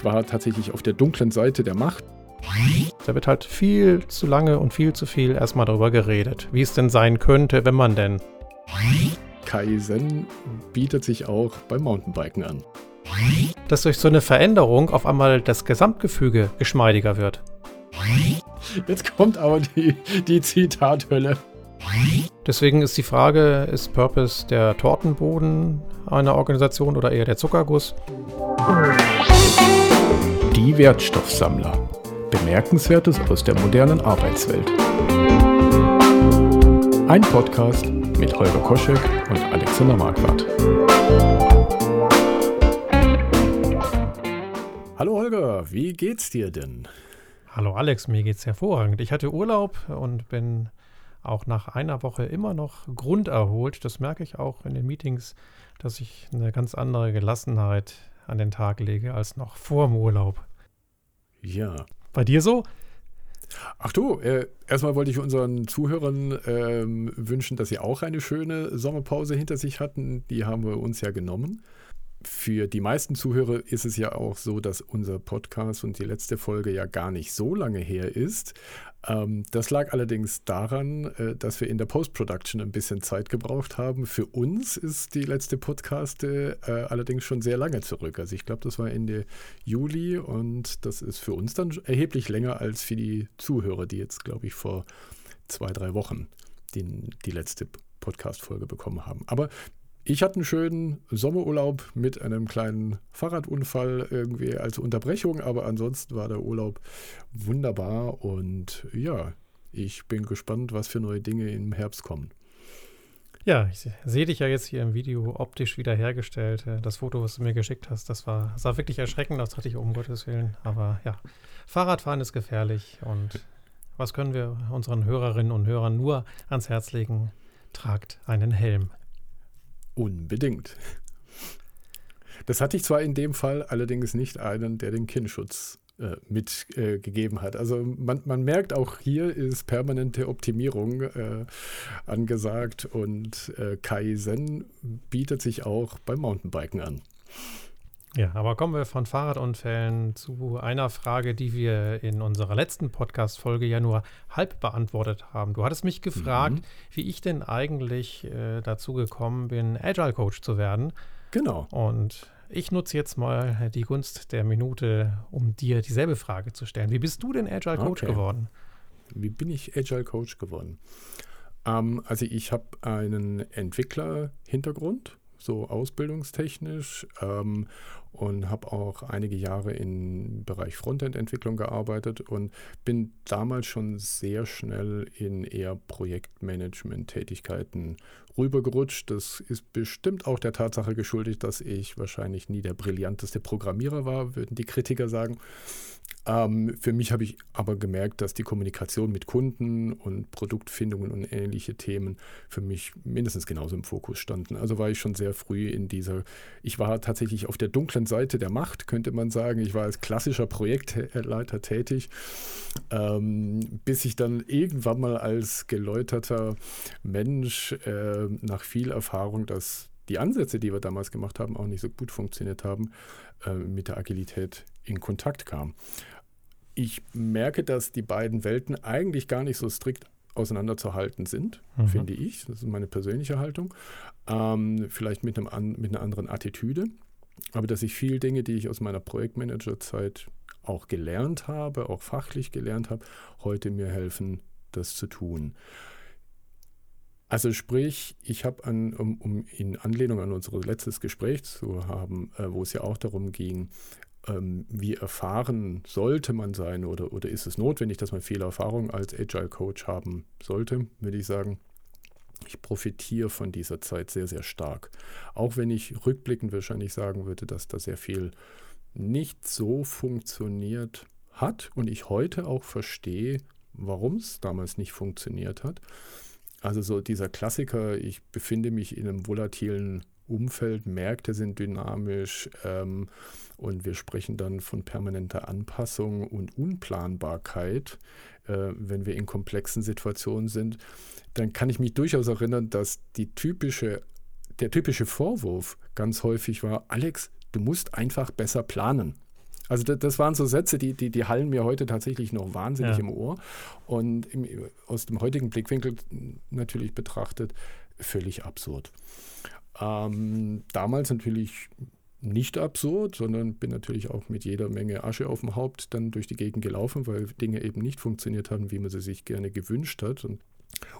Ich war tatsächlich auf der dunklen Seite der Macht. Da wird halt viel zu lange und viel zu viel erstmal darüber geredet, wie es denn sein könnte, wenn man denn. Kaizen bietet sich auch beim Mountainbiken an. Dass durch so eine Veränderung auf einmal das Gesamtgefüge geschmeidiger wird. Jetzt kommt aber die, die Zitathölle. Deswegen ist die Frage, ist Purpose der Tortenboden einer Organisation oder eher der Zuckerguss? Die Wertstoffsammler. Bemerkenswertes aus der modernen Arbeitswelt. Ein Podcast mit Holger Koschek und Alexander Marquardt. Hallo Holger, wie geht's dir denn? Hallo Alex, mir geht's hervorragend. Ich hatte Urlaub und bin auch nach einer Woche immer noch grunderholt. Das merke ich auch in den Meetings, dass ich eine ganz andere Gelassenheit an den Tag lege als noch vor dem Urlaub. Ja. Bei dir so? Ach du, äh, erstmal wollte ich unseren Zuhörern ähm, wünschen, dass sie auch eine schöne Sommerpause hinter sich hatten. Die haben wir uns ja genommen für die meisten Zuhörer ist es ja auch so, dass unser Podcast und die letzte Folge ja gar nicht so lange her ist. Ähm, das lag allerdings daran, äh, dass wir in der Post-Production ein bisschen Zeit gebraucht haben. Für uns ist die letzte Podcast äh, allerdings schon sehr lange zurück. Also ich glaube, das war Ende Juli und das ist für uns dann erheblich länger als für die Zuhörer, die jetzt, glaube ich, vor zwei, drei Wochen den, die letzte Podcast-Folge bekommen haben. Aber ich hatte einen schönen Sommerurlaub mit einem kleinen Fahrradunfall irgendwie als Unterbrechung, aber ansonsten war der Urlaub wunderbar und ja, ich bin gespannt, was für neue Dinge im Herbst kommen. Ja, ich sehe dich ja jetzt hier im Video optisch wiederhergestellt. Das Foto, was du mir geschickt hast, das war, sah wirklich erschreckend aus, dachte ich, um Gottes Willen. Aber ja, Fahrradfahren ist gefährlich und was können wir unseren Hörerinnen und Hörern nur ans Herz legen? Tragt einen Helm. Unbedingt. Das hatte ich zwar in dem Fall allerdings nicht einen, der den Kinnschutz äh, mitgegeben äh, hat. Also man, man, merkt auch hier ist permanente Optimierung äh, angesagt und äh, Kaizen bietet sich auch beim Mountainbiken an. Ja, aber kommen wir von Fahrradunfällen zu einer Frage, die wir in unserer letzten Podcast-Folge ja nur halb beantwortet haben. Du hattest mich gefragt, mhm. wie ich denn eigentlich äh, dazu gekommen bin, Agile Coach zu werden. Genau. Und ich nutze jetzt mal die Gunst der Minute, um dir dieselbe Frage zu stellen. Wie bist du denn Agile Coach okay. geworden? Wie bin ich Agile Coach geworden? Ähm, also ich habe einen Entwickler-Hintergrund so ausbildungstechnisch ähm, und habe auch einige Jahre im Bereich Frontend-Entwicklung gearbeitet und bin damals schon sehr schnell in eher Projektmanagement-Tätigkeiten rübergerutscht. Das ist bestimmt auch der Tatsache geschuldet, dass ich wahrscheinlich nie der brillanteste Programmierer war, würden die Kritiker sagen. Ähm, für mich habe ich aber gemerkt, dass die Kommunikation mit Kunden und Produktfindungen und ähnliche Themen für mich mindestens genauso im Fokus standen. Also war ich schon sehr früh in dieser, ich war tatsächlich auf der dunklen Seite der Macht, könnte man sagen. Ich war als klassischer Projektleiter tätig, ähm, bis ich dann irgendwann mal als geläuterter Mensch äh, nach viel Erfahrung, dass die Ansätze, die wir damals gemacht haben, auch nicht so gut funktioniert haben, äh, mit der Agilität in Kontakt kam. Ich merke, dass die beiden Welten eigentlich gar nicht so strikt auseinanderzuhalten sind, mhm. finde ich. Das ist meine persönliche Haltung. Ähm, vielleicht mit, einem, mit einer anderen Attitüde. Aber dass ich viele Dinge, die ich aus meiner Projektmanagerzeit auch gelernt habe, auch fachlich gelernt habe, heute mir helfen, das zu tun. Also sprich, ich habe um, um, in Anlehnung an unser letztes Gespräch zu haben, äh, wo es ja auch darum ging, ähm, wie erfahren sollte man sein oder, oder ist es notwendig, dass man viel Erfahrung als Agile Coach haben sollte, würde ich sagen. Ich profitiere von dieser Zeit sehr, sehr stark. Auch wenn ich rückblickend wahrscheinlich sagen würde, dass da sehr viel nicht so funktioniert hat und ich heute auch verstehe, warum es damals nicht funktioniert hat. Also so dieser Klassiker, ich befinde mich in einem volatilen Umfeld, Märkte sind dynamisch ähm, und wir sprechen dann von permanenter Anpassung und Unplanbarkeit, äh, wenn wir in komplexen Situationen sind, dann kann ich mich durchaus erinnern, dass typische, der typische Vorwurf ganz häufig war, Alex, du musst einfach besser planen. Also das, das, waren so Sätze, die, die, die hallen mir heute tatsächlich noch wahnsinnig ja. im Ohr. Und im, aus dem heutigen Blickwinkel natürlich betrachtet, völlig absurd. Ähm, damals natürlich nicht absurd, sondern bin natürlich auch mit jeder Menge Asche auf dem Haupt dann durch die Gegend gelaufen, weil Dinge eben nicht funktioniert haben, wie man sie sich gerne gewünscht hat. Und,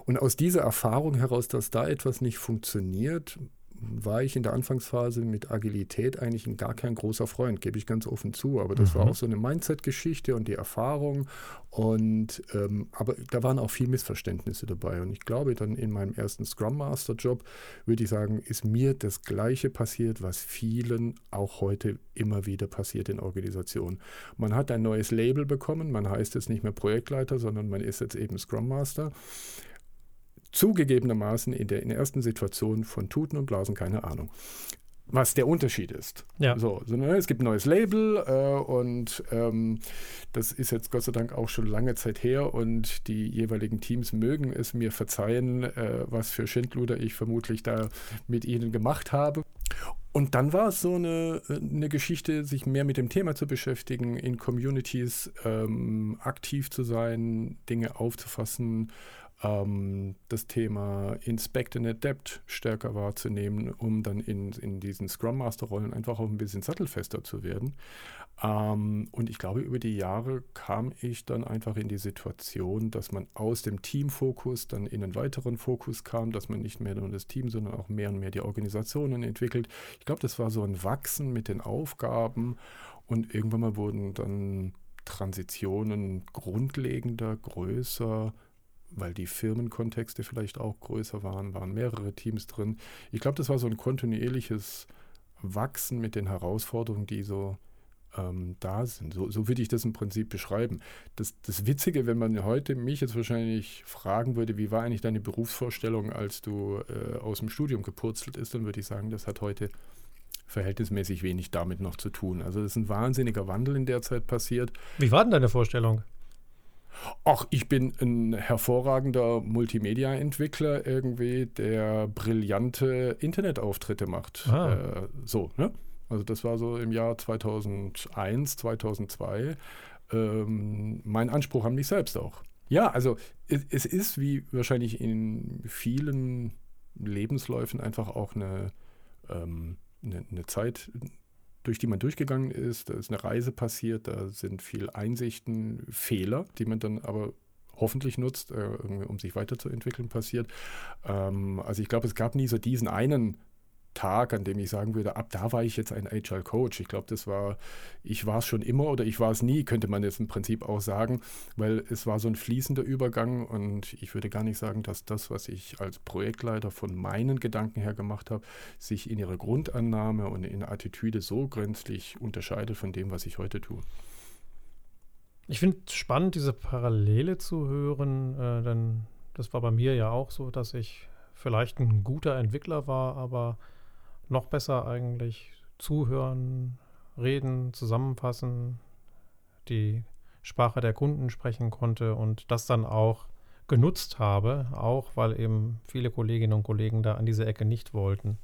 und aus dieser Erfahrung heraus, dass da etwas nicht funktioniert, war ich in der Anfangsphase mit Agilität eigentlich gar kein großer Freund, gebe ich ganz offen zu. Aber das mhm. war auch so eine Mindset-Geschichte und die Erfahrung. Und ähm, aber da waren auch viel Missverständnisse dabei. Und ich glaube, dann in meinem ersten Scrum Master-Job würde ich sagen, ist mir das Gleiche passiert, was vielen auch heute immer wieder passiert in Organisationen. Man hat ein neues Label bekommen, man heißt jetzt nicht mehr Projektleiter, sondern man ist jetzt eben Scrum Master zugegebenermaßen in der, in der ersten Situation von Tuten und Blasen keine Ahnung was der Unterschied ist. Ja. So, so ne, es gibt ein neues Label äh, und ähm, das ist jetzt Gott sei Dank auch schon lange Zeit her und die jeweiligen Teams mögen es mir verzeihen, äh, was für Schindluder ich vermutlich da mit ihnen gemacht habe. Und dann war es so eine, eine Geschichte, sich mehr mit dem Thema zu beschäftigen, in Communities ähm, aktiv zu sein, Dinge aufzufassen, ähm, das Thema Inspect and Adapt stärker wahrzunehmen, um dann in, in diesen Scrum Master Rollen einfach auch ein bisschen sattelfester zu werden. Ähm, und ich glaube, über die Jahre kam ich dann einfach in die Situation, dass man aus dem Teamfokus dann in einen weiteren Fokus kam, dass man nicht mehr nur das Team, sondern auch mehr und mehr die Organisationen entwickelt. Ich glaube, das war so ein Wachsen mit den Aufgaben und irgendwann mal wurden dann Transitionen grundlegender, größer, weil die Firmenkontexte vielleicht auch größer waren, waren mehrere Teams drin. Ich glaube, das war so ein kontinuierliches Wachsen mit den Herausforderungen, die so ähm, da sind. So, so würde ich das im Prinzip beschreiben. Das, das Witzige, wenn man heute mich jetzt wahrscheinlich fragen würde, wie war eigentlich deine Berufsvorstellung, als du äh, aus dem Studium gepurzelt ist, dann würde ich sagen, das hat heute verhältnismäßig wenig damit noch zu tun. Also es ist ein wahnsinniger Wandel in der Zeit passiert. Wie war denn deine Vorstellung? Ach, ich bin ein hervorragender Multimedia-Entwickler irgendwie, der brillante Internetauftritte macht. Ah. Äh, so, ne? Also das war so im Jahr 2001, 2002 ähm, mein Anspruch an mich selbst auch. Ja, also es, es, ist wie wahrscheinlich in vielen Lebensläufen einfach auch eine, ähm, eine, eine Zeit durch die man durchgegangen ist. Da ist eine Reise passiert, da sind viel Einsichten, Fehler, die man dann aber hoffentlich nutzt, äh, um sich weiterzuentwickeln, passiert. Ähm, also ich glaube, es gab nie so diesen einen Tag, an dem ich sagen würde, ab da war ich jetzt ein Agile Coach. Ich glaube, das war, ich war es schon immer oder ich war es nie, könnte man jetzt im Prinzip auch sagen, weil es war so ein fließender Übergang und ich würde gar nicht sagen, dass das, was ich als Projektleiter von meinen Gedanken her gemacht habe, sich in ihrer Grundannahme und in Attitüde so grenzlich unterscheidet von dem, was ich heute tue. Ich finde es spannend, diese Parallele zu hören, äh, denn das war bei mir ja auch so, dass ich vielleicht ein guter Entwickler war, aber noch besser eigentlich zuhören, reden, zusammenfassen, die Sprache der Kunden sprechen konnte und das dann auch genutzt habe, auch weil eben viele Kolleginnen und Kollegen da an diese Ecke nicht wollten.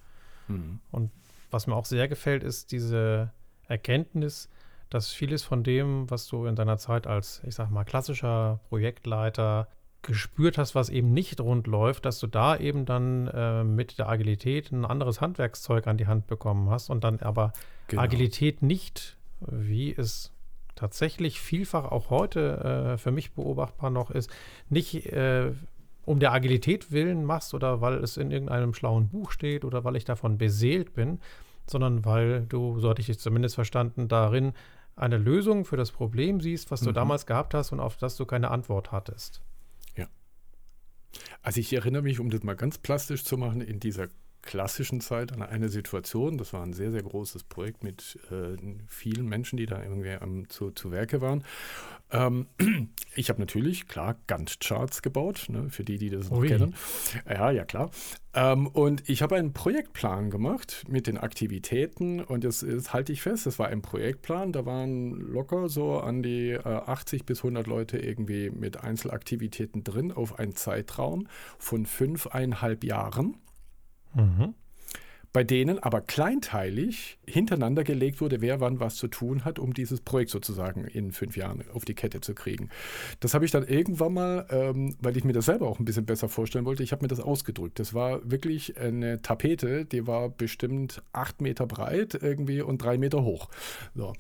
Mhm. Und was mir auch sehr gefällt, ist diese Erkenntnis, dass vieles von dem, was du in deiner Zeit als, ich sag mal, klassischer Projektleiter gespürt hast, was eben nicht rund läuft, dass du da eben dann äh, mit der Agilität ein anderes Handwerkszeug an die Hand bekommen hast und dann aber genau. Agilität nicht, wie es tatsächlich vielfach auch heute äh, für mich beobachtbar noch ist, nicht äh, um der Agilität willen machst oder weil es in irgendeinem schlauen Buch steht oder weil ich davon beseelt bin, sondern weil du, so hatte ich es zumindest verstanden, darin eine Lösung für das Problem siehst, was du mhm. damals gehabt hast und auf das du keine Antwort hattest. Also ich erinnere mich, um das mal ganz plastisch zu machen, in dieser klassischen Zeit an eine Situation, das war ein sehr, sehr großes Projekt mit äh, vielen Menschen, die da irgendwie am, zu, zu Werke waren. Ähm, ich habe natürlich, klar, Gantt-Charts gebaut, ne, für die, die das noch Ui. kennen. Ja, ja, klar. Ähm, und ich habe einen Projektplan gemacht mit den Aktivitäten und das, das halte ich fest, das war ein Projektplan, da waren locker so an die äh, 80 bis 100 Leute irgendwie mit Einzelaktivitäten drin auf einen Zeitraum von fünfeinhalb Jahren. Mhm. bei denen aber kleinteilig hintereinander gelegt wurde, wer wann was zu tun hat, um dieses Projekt sozusagen in fünf Jahren auf die Kette zu kriegen. Das habe ich dann irgendwann mal, ähm, weil ich mir das selber auch ein bisschen besser vorstellen wollte, ich habe mir das ausgedrückt. Das war wirklich eine Tapete, die war bestimmt acht Meter breit irgendwie und drei Meter hoch. So.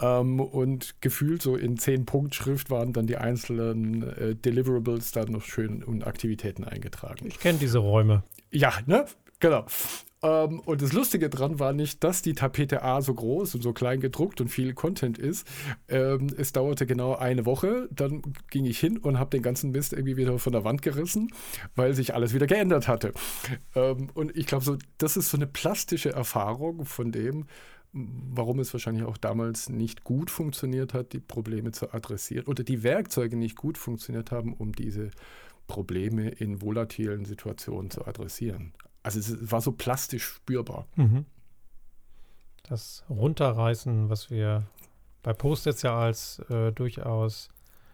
Ähm, und gefühlt so in zehn Punktschrift waren dann die einzelnen äh, Deliverables da noch schön und Aktivitäten eingetragen. Ich kenne diese Räume. Ja, ne? Genau. Ähm, und das Lustige dran war nicht, dass die Tapete A so groß und so klein gedruckt und viel Content ist. Ähm, es dauerte genau eine Woche. Dann ging ich hin und habe den ganzen Mist irgendwie wieder von der Wand gerissen, weil sich alles wieder geändert hatte. Ähm, und ich glaube, so, das ist so eine plastische Erfahrung von dem, warum es wahrscheinlich auch damals nicht gut funktioniert hat, die Probleme zu adressieren oder die Werkzeuge nicht gut funktioniert haben, um diese Probleme in volatilen Situationen zu adressieren. Also es war so plastisch spürbar. Mhm. Das Runterreißen, was wir bei Post-its ja als äh, durchaus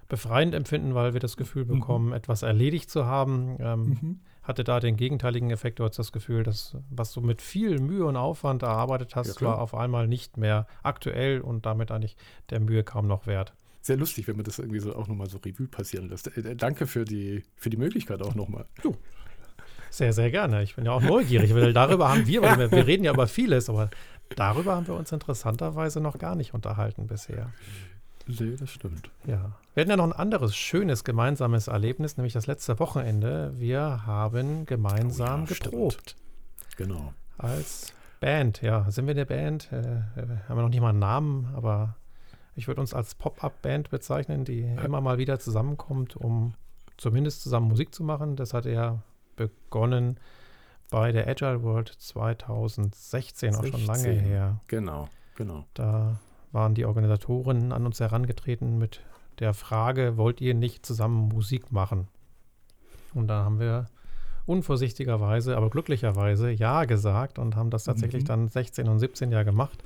befreiend empfinden, weil wir das Gefühl mhm. bekommen, mhm. etwas erledigt zu haben, ähm, mhm. hatte da den gegenteiligen Effekt. Du hast das Gefühl, dass was du mit viel Mühe und Aufwand erarbeitet hast, ja, war auf einmal nicht mehr aktuell und damit eigentlich der Mühe kaum noch wert. Sehr lustig, wenn man das irgendwie so auch nochmal so Revue passieren lässt. Äh, danke für die, für die Möglichkeit auch nochmal. Sehr, sehr gerne. Ich bin ja auch neugierig, weil darüber haben wir, wir, wir reden ja über vieles, aber darüber haben wir uns interessanterweise noch gar nicht unterhalten bisher. Nee, das stimmt. Ja. Wir hatten ja noch ein anderes schönes gemeinsames Erlebnis, nämlich das letzte Wochenende. Wir haben gemeinsam oh ja, geprobt. Stimmt. Genau. Als Band, ja. Sind wir eine Band? Äh, haben wir noch nicht mal einen Namen, aber ich würde uns als Pop-Up-Band bezeichnen, die ja. immer mal wieder zusammenkommt, um zumindest zusammen Musik zu machen. Das hat ja begonnen bei der Agile World 2016, 16, auch schon lange her. Genau, genau. Da waren die Organisatoren an uns herangetreten mit der Frage, wollt ihr nicht zusammen Musik machen? Und da haben wir unvorsichtigerweise, aber glücklicherweise Ja gesagt und haben das tatsächlich mhm. dann 16 und 17 Jahre gemacht.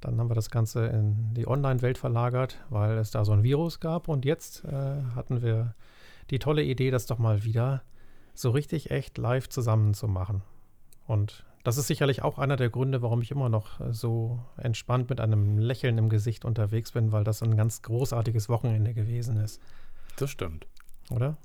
Dann haben wir das Ganze in die Online-Welt verlagert, weil es da so ein Virus gab. Und jetzt äh, hatten wir die tolle Idee, das doch mal wieder so richtig echt live zusammen zu machen. Und das ist sicherlich auch einer der Gründe, warum ich immer noch äh, so entspannt mit einem Lächeln im Gesicht unterwegs bin, weil das ein ganz großartiges Wochenende gewesen ist. Das stimmt. Oder?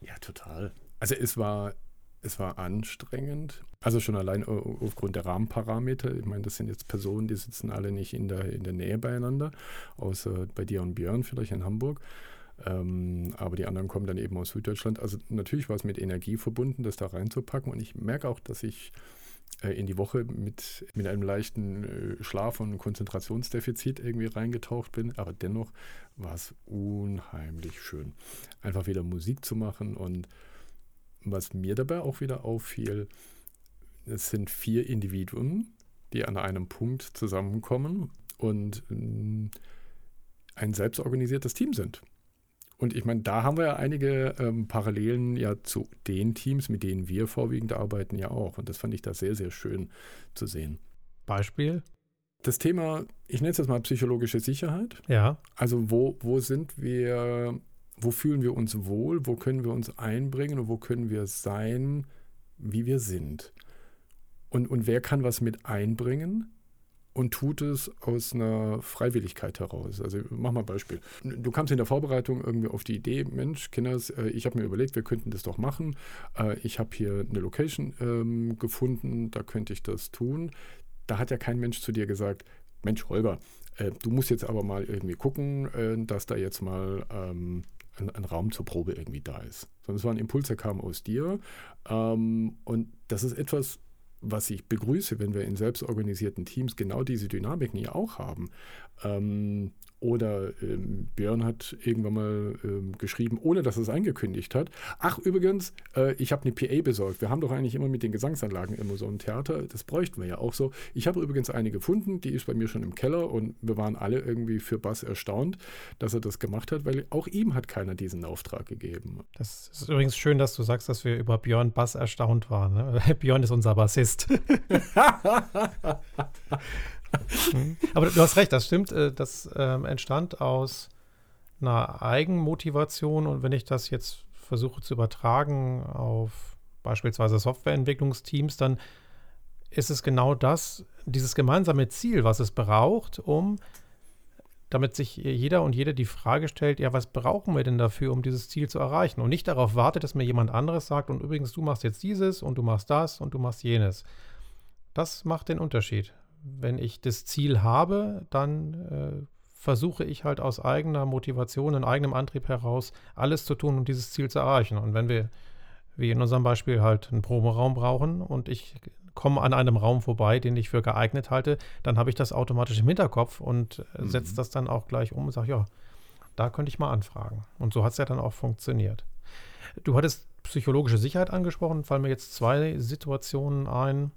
Ja, total. Also es war, es war anstrengend. Also schon allein aufgrund der Rahmenparameter. Ich meine, das sind jetzt Personen, die sitzen alle nicht in der, in der Nähe beieinander, außer bei dir und Björn vielleicht in Hamburg. Ähm, aber die anderen kommen dann eben aus Süddeutschland. Also natürlich war es mit Energie verbunden, das da reinzupacken. Und ich merke auch, dass ich äh, in die Woche mit, mit einem leichten äh, Schlaf- und Konzentrationsdefizit irgendwie reingetaucht bin. Aber dennoch war es unheimlich schön, einfach wieder Musik zu machen. Und was mir dabei auch wieder auffiel, es sind vier Individuen, die an einem Punkt zusammenkommen und äh, ein selbstorganisiertes Team sind. Und ich meine, da haben wir ja einige ähm, Parallelen ja zu den Teams, mit denen wir vorwiegend arbeiten, ja auch. Und das fand ich da sehr, sehr schön zu sehen. Beispiel? Das Thema, ich nenne es jetzt mal psychologische Sicherheit. Ja. Also wo, wo sind wir, wo fühlen wir uns wohl, wo können wir uns einbringen und wo können wir sein, wie wir sind. Und, und wer kann was mit einbringen? Und tut es aus einer Freiwilligkeit heraus. Also mach mal ein Beispiel. Du kamst in der Vorbereitung irgendwie auf die Idee, Mensch, Kinders, äh, ich habe mir überlegt, wir könnten das doch machen. Äh, ich habe hier eine Location ähm, gefunden, da könnte ich das tun. Da hat ja kein Mensch zu dir gesagt, Mensch, Holger, äh, du musst jetzt aber mal irgendwie gucken, äh, dass da jetzt mal ähm, ein, ein, Raum zur Probe irgendwie da ist. Sondern es war ein Impuls, der kam aus dir. Ähm, und das ist etwas, was ich begrüße, wenn wir in selbstorganisierten Teams genau diese Dynamiken ja auch haben. Ähm, oder ähm, Björn hat irgendwann mal ähm, geschrieben, ohne dass er es angekündigt hat. Ach, übrigens, äh, ich habe eine PA besorgt. Wir haben doch eigentlich immer mit den Gesangsanlagen immer so ein Theater. Das bräuchten wir ja auch so. Ich habe übrigens eine gefunden, die ist bei mir schon im Keller und wir waren alle irgendwie für Bass erstaunt, dass er das gemacht hat, weil auch ihm hat keiner diesen Auftrag gegeben. Das ist übrigens schön, dass du sagst, dass wir über Björn Bass erstaunt waren. Ne? Björn ist unser Bassist. Aber du hast recht, das stimmt. Äh, das ähm, entstand aus einer Eigenmotivation und wenn ich das jetzt versuche zu übertragen auf beispielsweise Softwareentwicklungsteams, dann ist es genau das, dieses gemeinsame Ziel, was es braucht, um damit sich jeder und jede die Frage stellt, ja, was brauchen wir denn dafür, um dieses Ziel zu erreichen? Und nicht darauf wartet, dass mir jemand anderes sagt, und übrigens, du machst jetzt dieses und du machst das und du machst jenes. Das macht den Unterschied. Wenn ich das Ziel habe, dann äh, versuche ich halt aus eigener Motivation und eigenem Antrieb heraus alles zu tun, um dieses Ziel zu erreichen. Und wenn wir, wie in unserem Beispiel, halt einen Proberaum brauchen und ich komme an einem Raum vorbei, den ich für geeignet halte, dann habe ich das automatisch im Hinterkopf und äh, mhm. setze das dann auch gleich um und sage, ja, da könnte ich mal anfragen. Und so hat es ja dann auch funktioniert. Du hattest psychologische Sicherheit angesprochen, fallen mir jetzt zwei Situationen ein.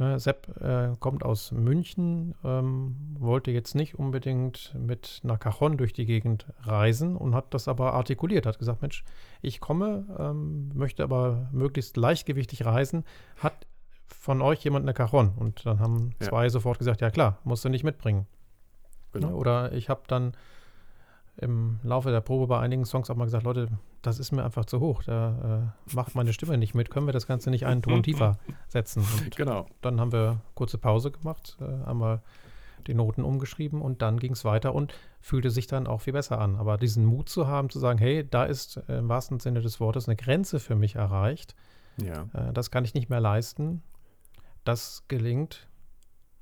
Ne, Sepp äh, kommt aus München, ähm, wollte jetzt nicht unbedingt mit einer Cajon durch die Gegend reisen und hat das aber artikuliert, hat gesagt, Mensch, ich komme, ähm, möchte aber möglichst leichtgewichtig reisen, hat von euch jemand eine Cajon? Und dann haben ja. zwei sofort gesagt, ja klar, musst du nicht mitbringen. Genau. Oder ich habe dann im Laufe der Probe bei einigen Songs auch mal gesagt, Leute, das ist mir einfach zu hoch, da äh, macht meine Stimme nicht mit, können wir das Ganze nicht einen Ton tiefer setzen? Und genau. Dann haben wir kurze Pause gemacht, äh, einmal die Noten umgeschrieben und dann ging es weiter und fühlte sich dann auch viel besser an. Aber diesen Mut zu haben, zu sagen, hey, da ist äh, im wahrsten Sinne des Wortes eine Grenze für mich erreicht, ja. Äh, das kann ich nicht mehr leisten das gelingt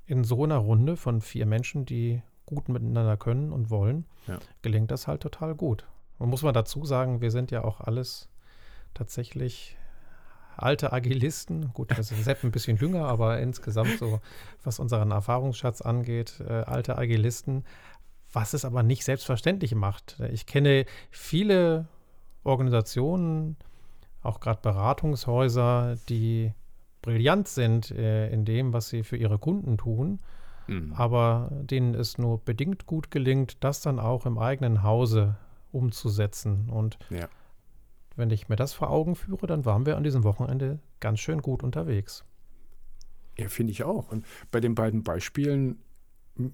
in so einer Runde von vier Menschen, die gut miteinander können und wollen, ja. gelingt das halt total gut. Und muss man dazu sagen, wir sind ja auch alles tatsächlich alte Agilisten. Gut, also Sepp ein bisschen jünger, aber insgesamt so, was unseren Erfahrungsschatz angeht, äh, alte Agilisten, was es aber nicht selbstverständlich macht. Ich kenne viele Organisationen, auch gerade Beratungshäuser, die brillant sind äh, in dem, was sie für ihre Kunden tun, mhm. aber denen es nur bedingt gut gelingt, das dann auch im eigenen Hause umzusetzen. Und ja. wenn ich mir das vor Augen führe, dann waren wir an diesem Wochenende ganz schön gut unterwegs. Ja, finde ich auch. Und bei den beiden Beispielen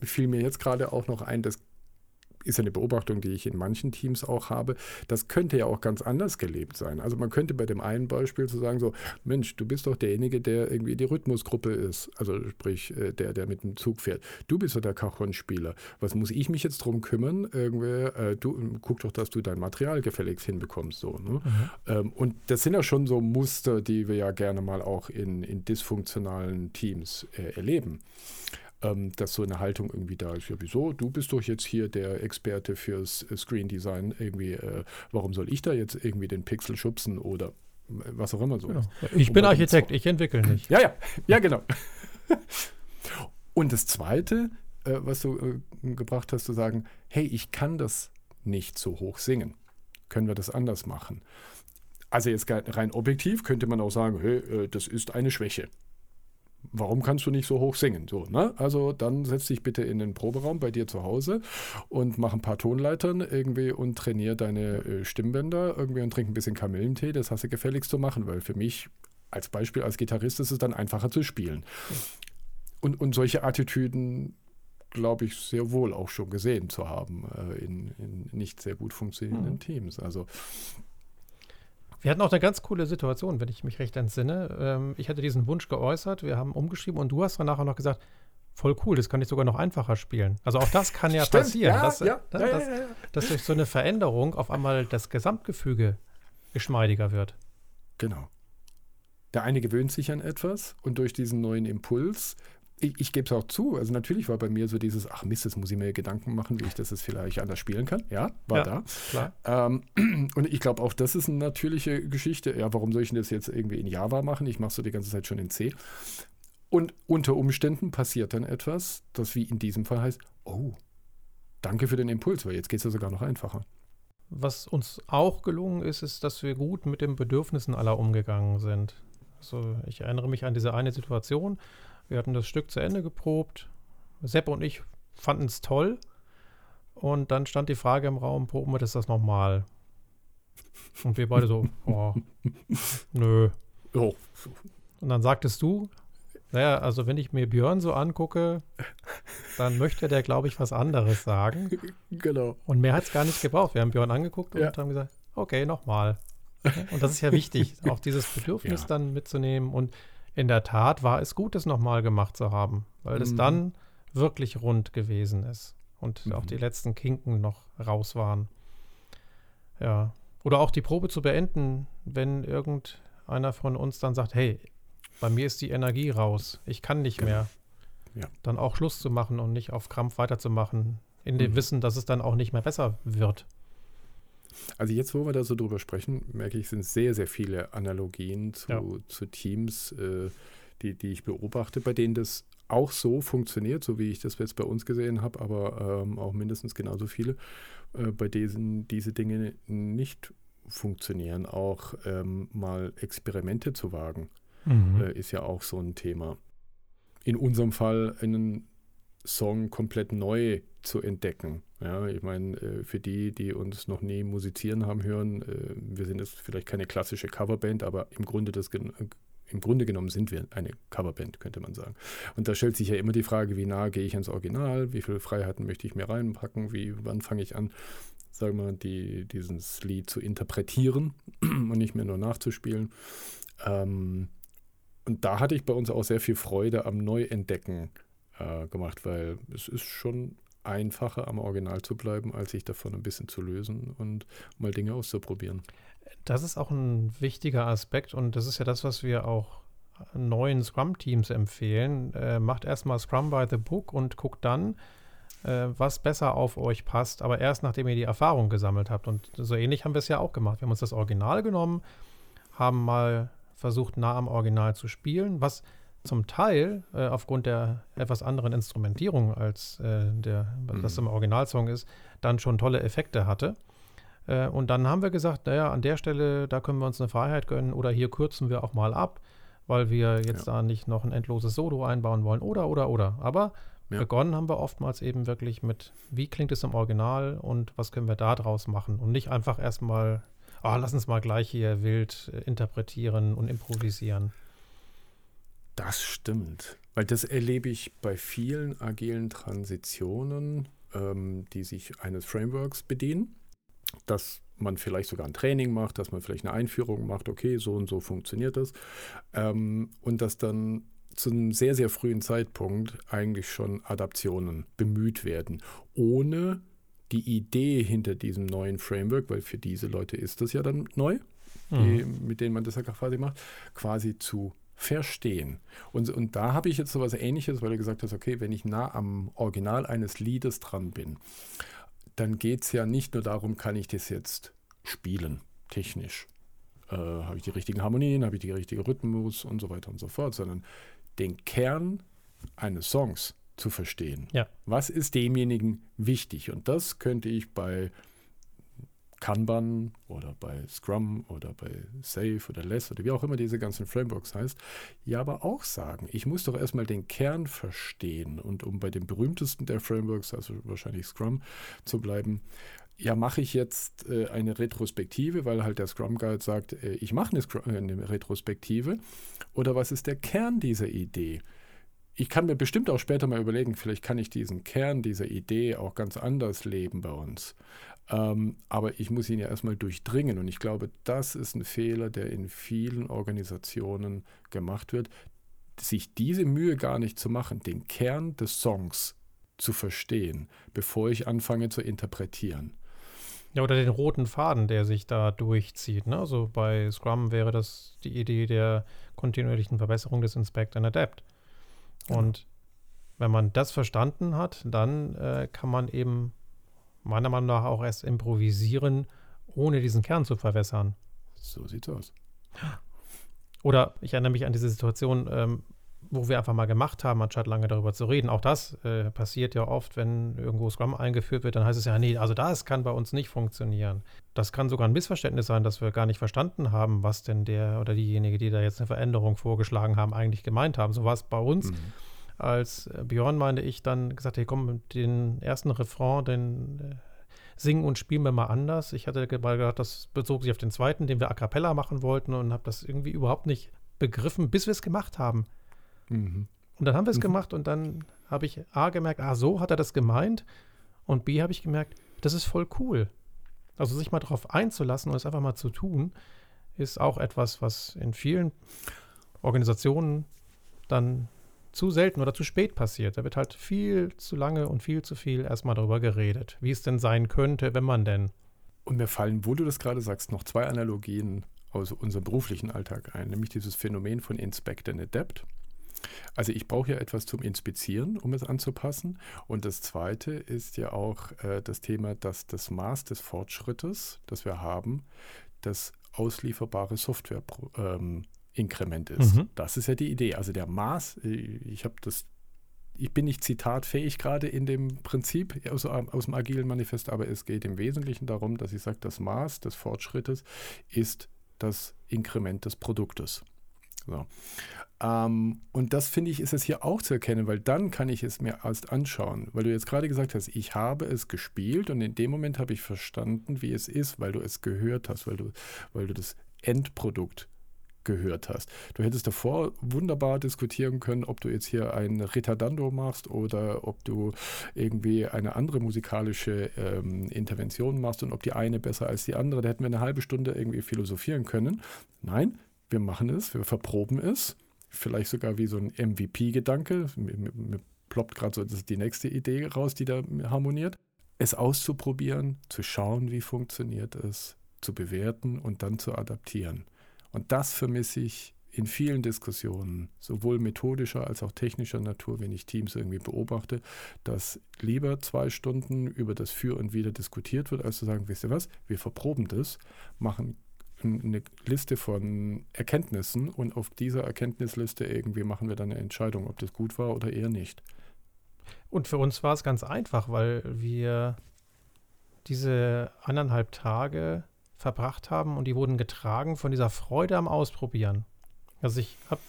fiel mir jetzt gerade auch noch ein, dass ist ja eine Beobachtung, die ich in manchen Teams auch habe, das könnte ja auch ganz anders gelebt sein. Also man könnte bei dem einen Beispiel zu so sagen, so, Mensch, du bist doch derjenige, der irgendwie die Rhythmusgruppe ist, also sprich, äh, der, der mit dem Zug fährt. Du bist doch der Cajon-Spieler. Was muss ich mich jetzt drum kümmern? Irgendwie, äh, du guck doch, dass du dein Material gefälligst hinbekommst. So, ne? mhm. ähm, und das sind ja schon so Muster, die wir ja gerne mal auch in, in dysfunktionalen Teams äh, erleben ähm, dass so eine Haltung irgendwie da ist. Ja, wieso? Du bist doch jetzt hier der Experte fürs äh, Screen Design. Irgendwie, äh, warum soll ich da jetzt irgendwie den Pixel schubsen oder äh, was auch immer so genau. Ich bin Architekt, ich entwickle nicht. Ja, ja, ja, genau. Und das Zweite, äh, was du äh, gebracht hast, zu sagen, hey, ich kann das nicht so hoch singen. Können wir das anders machen? Also jetzt rein objektiv könnte man auch sagen, hey, äh, das ist eine Schwäche warum kannst du nicht so hoch singen? So, ne? Also dann setz dich bitte in den Proberaum bei dir zu Hause und mach ein paar Tonleitern irgendwie und trainier deine äh, Stimmbänder irgendwie und trink ein bisschen Kamillentee. Das hast du gefälligst zu machen, weil für mich als Beispiel als Gitarrist ist es dann einfacher zu spielen. Und, und solche Attitüden glaube ich, sehr wohl auch schon gesehen zu haben äh, in, in, nicht sehr gut funktionierenden mhm. Teams. Also wir hatten auch eine ganz coole Situation, wenn ich mich recht entsinne. Ähm, ich hatte diesen Wunsch geäußert, wir haben umgeschrieben und du hast dann nachher noch gesagt, voll cool, das kann ich sogar noch einfacher spielen. Also auch das kann ja Stimmt, passieren, ja, dass, ja, dass, ja, dass, dass durch so eine Veränderung auf einmal das Gesamtgefüge geschmeidiger wird. Genau. Der eine gewöhnt sich an etwas und durch diesen neuen Impuls ich, ich gebe es auch zu. Also natürlich war bei mir so dieses, ach Mist, jetzt muss ich mir Gedanken machen, wie ich das jetzt vielleicht anders spielen kann. Ja, war ja, da. Klar. Ähm, und ich glaube auch, das ist eine natürliche Geschichte. Ja, warum soll ich das jetzt irgendwie in Java machen? Ich mache es so die ganze Zeit schon in C. Und unter Umständen passiert dann etwas, das wie in diesem Fall heißt, oh, danke für den Impuls, weil jetzt geht es ja sogar noch einfacher. Was uns auch gelungen ist, ist, dass wir gut mit den Bedürfnissen aller umgegangen sind. Also ich erinnere mich an diese eine Situation, wir hatten das Stück zu Ende geprobt. Sepp und ich fanden es toll. Und dann stand die Frage im Raum, proben wir das, das nochmal? Und wir beide so, oh, nö. Oh. Und dann sagtest du, naja, also wenn ich mir Björn so angucke, dann möchte der, glaube ich, was anderes sagen. Genau. Und mehr hat es gar nicht gebraucht. Wir haben Björn angeguckt und ja. haben gesagt, okay, nochmal. Und das ist ja wichtig, auch dieses Bedürfnis ja. dann mitzunehmen und in der Tat war es gut, es nochmal gemacht zu haben, weil mhm. es dann wirklich rund gewesen ist und mhm. auch die letzten Kinken noch raus waren. Ja. Oder auch die Probe zu beenden, wenn irgendeiner von uns dann sagt, hey, bei mir ist die Energie raus, ich kann nicht genau. mehr. Ja. Dann auch Schluss zu machen und nicht auf Krampf weiterzumachen, in dem mhm. Wissen, dass es dann auch nicht mehr besser wird. Also jetzt, wo wir da so drüber sprechen, merke ich, sind sehr, sehr viele Analogien zu, ja. zu Teams, äh, die, die ich beobachte, bei denen das auch so funktioniert, so wie ich das jetzt bei uns gesehen habe, aber ähm, auch mindestens genauso viele, äh, bei denen diese Dinge nicht funktionieren. Auch ähm, mal Experimente zu wagen, mhm. äh, ist ja auch so ein Thema. In unserem Fall einen Song komplett neu zu entdecken. Ja, ich meine, äh, für die, die uns noch nie musizieren haben hören, äh, wir sind jetzt vielleicht keine klassische Coverband, aber im Grunde, das, im Grunde genommen sind wir eine Coverband, könnte man sagen. Und da stellt sich ja immer die Frage, wie nah gehe ich ans Original, wie viele Freiheiten möchte ich mir reinpacken, wie, wann fange ich an, sagen wir mal, die, dieses Lied zu interpretieren und nicht mehr nur nachzuspielen. Ähm, und da hatte ich bei uns auch sehr viel Freude am Neuentdecken äh, gemacht, weil es ist schon einfacher am Original zu bleiben, als sich davon ein bisschen zu lösen und mal Dinge auszuprobieren. Das ist auch ein wichtiger Aspekt und das ist ja das, was wir auch neuen Scrum-Teams empfehlen. Äh, macht erstmal Scrum by the Book und guckt dann, äh, was besser auf euch passt, aber erst nachdem ihr die Erfahrung gesammelt habt. Und so ähnlich haben wir es ja auch gemacht. Wir haben uns das Original genommen, haben mal versucht, nah am Original zu spielen, was zum Teil äh, aufgrund der etwas anderen Instrumentierung als äh, der, was das mhm. im Originalsong ist, dann schon tolle Effekte hatte. Äh, und dann haben wir gesagt, naja, an der Stelle, da können wir uns eine Freiheit gönnen oder hier kürzen wir auch mal ab, weil wir jetzt ja. da nicht noch ein endloses Solo einbauen wollen oder, oder, oder. Aber ja. begonnen haben wir oftmals eben wirklich mit, wie klingt es im Original und was können wir da draus machen und nicht einfach erstmal, ah, lass uns mal gleich hier wild äh, interpretieren und improvisieren. Das stimmt, weil das erlebe ich bei vielen agilen Transitionen, ähm, die sich eines Frameworks bedienen, dass man vielleicht sogar ein Training macht, dass man vielleicht eine Einführung macht, okay, so und so funktioniert das, ähm, und dass dann zu einem sehr, sehr frühen Zeitpunkt eigentlich schon Adaptionen bemüht werden, ohne die Idee hinter diesem neuen Framework, weil für diese Leute ist das ja dann neu, mhm. die, mit denen man das ja quasi macht, quasi zu verstehen. Und, und da habe ich jetzt so was Ähnliches, weil du gesagt hast, okay, wenn ich nah am Original eines Liedes dran bin, dann geht es ja nicht nur darum, kann ich das jetzt spielen, technisch. Äh, habe ich die richtigen Harmonien, habe ich die richtige Rhythmus und so weiter und so fort, sondern den Kern eines Songs zu verstehen. Ja. Was ist demjenigen wichtig? Und das könnte ich bei Kanban oder bei Scrum oder bei Safe oder Less oder wie auch immer diese ganzen Frameworks heißt, ja aber auch sagen, ich muss doch erstmal den Kern verstehen und um bei dem berühmtesten der Frameworks, also wahrscheinlich Scrum, zu bleiben, ja, mache ich jetzt äh, eine Retrospektive, weil halt der Scrum Guide sagt, äh, ich mache eine, äh, eine Retrospektive oder was ist der Kern dieser Idee? Ich kann mir bestimmt auch später mal überlegen, vielleicht kann ich diesen Kern dieser Idee auch ganz anders leben bei uns. Ähm, aber ich muss ihn ja erstmal durchdringen. Und ich glaube, das ist ein Fehler, der in vielen Organisationen gemacht wird, sich diese Mühe gar nicht zu machen, den Kern des Songs zu verstehen, bevor ich anfange zu interpretieren. Ja, oder den roten Faden, der sich da durchzieht. Ne? Also bei Scrum wäre das die Idee der kontinuierlichen Verbesserung des Inspect and Adapt. Und wenn man das verstanden hat, dann äh, kann man eben meiner Meinung nach auch erst improvisieren, ohne diesen Kern zu verwässern. So sieht's aus. Oder ich erinnere mich an diese Situation, ähm, wo wir einfach mal gemacht haben, anstatt lange darüber zu reden. Auch das äh, passiert ja oft, wenn irgendwo Scrum eingeführt wird, dann heißt es ja, nee, also das kann bei uns nicht funktionieren. Das kann sogar ein Missverständnis sein, dass wir gar nicht verstanden haben, was denn der oder diejenige, die da jetzt eine Veränderung vorgeschlagen haben, eigentlich gemeint haben. So war es bei uns. Mhm als Björn, meine ich, dann gesagt, hey komm, den ersten Refrain, den äh, singen und spielen wir mal anders. Ich hatte mal gedacht, das bezog sich auf den zweiten, den wir a cappella machen wollten und habe das irgendwie überhaupt nicht begriffen, bis wir es gemacht haben. Mhm. Und dann haben wir es mhm. gemacht und dann habe ich A gemerkt, ah, so hat er das gemeint. Und B habe ich gemerkt, das ist voll cool. Also sich mal darauf einzulassen und es einfach mal zu tun, ist auch etwas, was in vielen Organisationen dann zu selten oder zu spät passiert. Da wird halt viel zu lange und viel zu viel erstmal darüber geredet, wie es denn sein könnte, wenn man denn. Und mir fallen, wo du das gerade sagst, noch zwei Analogien aus unserem beruflichen Alltag ein, nämlich dieses Phänomen von Inspect and Adapt. Also ich brauche ja etwas zum Inspizieren, um es anzupassen. Und das Zweite ist ja auch äh, das Thema, dass das Maß des Fortschrittes, das wir haben, das auslieferbare Software-Inkrement ähm, ist. Mhm. Das ist ja die Idee. Also der Maß, äh, ich habe das ich bin nicht zitatfähig gerade in dem Prinzip aus, aus, dem agilen Manifest, aber es geht im Wesentlichen darum, dass ich sage, das Maß des Fortschrittes ist das Inkrement des Produktes. So. Ähm, und das finde ich, ist es hier auch zu erkennen, weil dann kann ich es mir erst anschauen. Weil du jetzt gerade gesagt hast, ich habe es gespielt und in dem Moment habe ich verstanden, wie es ist, weil du es gehört hast, weil du, weil du das Endprodukt gehört hast. Du hättest davor wunderbar diskutieren können, ob du jetzt hier ein Ritardando machst oder ob du irgendwie eine andere musikalische ähm, Intervention machst und ob die eine besser als die andere. Da hätten wir eine halbe Stunde irgendwie philosophieren können. Nein, wir machen es, wir verproben es. Vielleicht sogar wie so ein MVP-Gedanke. Mir, mir ploppt gerade so die nächste Idee raus, die da harmoniert. Es auszuprobieren, zu schauen, wie funktioniert es, zu bewerten und dann zu adaptieren. Und das vermisse ich in vielen Diskussionen, sowohl methodischer als auch technischer Natur, wenn ich Teams irgendwie beobachte, dass lieber zwei Stunden über das Für und Wider diskutiert wird, als zu sagen, wisst ihr was, wir verproben das, machen eine Liste von Erkenntnissen und auf dieser Erkenntnisliste irgendwie machen wir dann eine Entscheidung, ob das gut war oder eher nicht. Und für uns war es ganz einfach, weil wir diese anderthalb Tage verbracht haben und die wurden getragen von dieser Freude am Ausprobieren. Also ich habe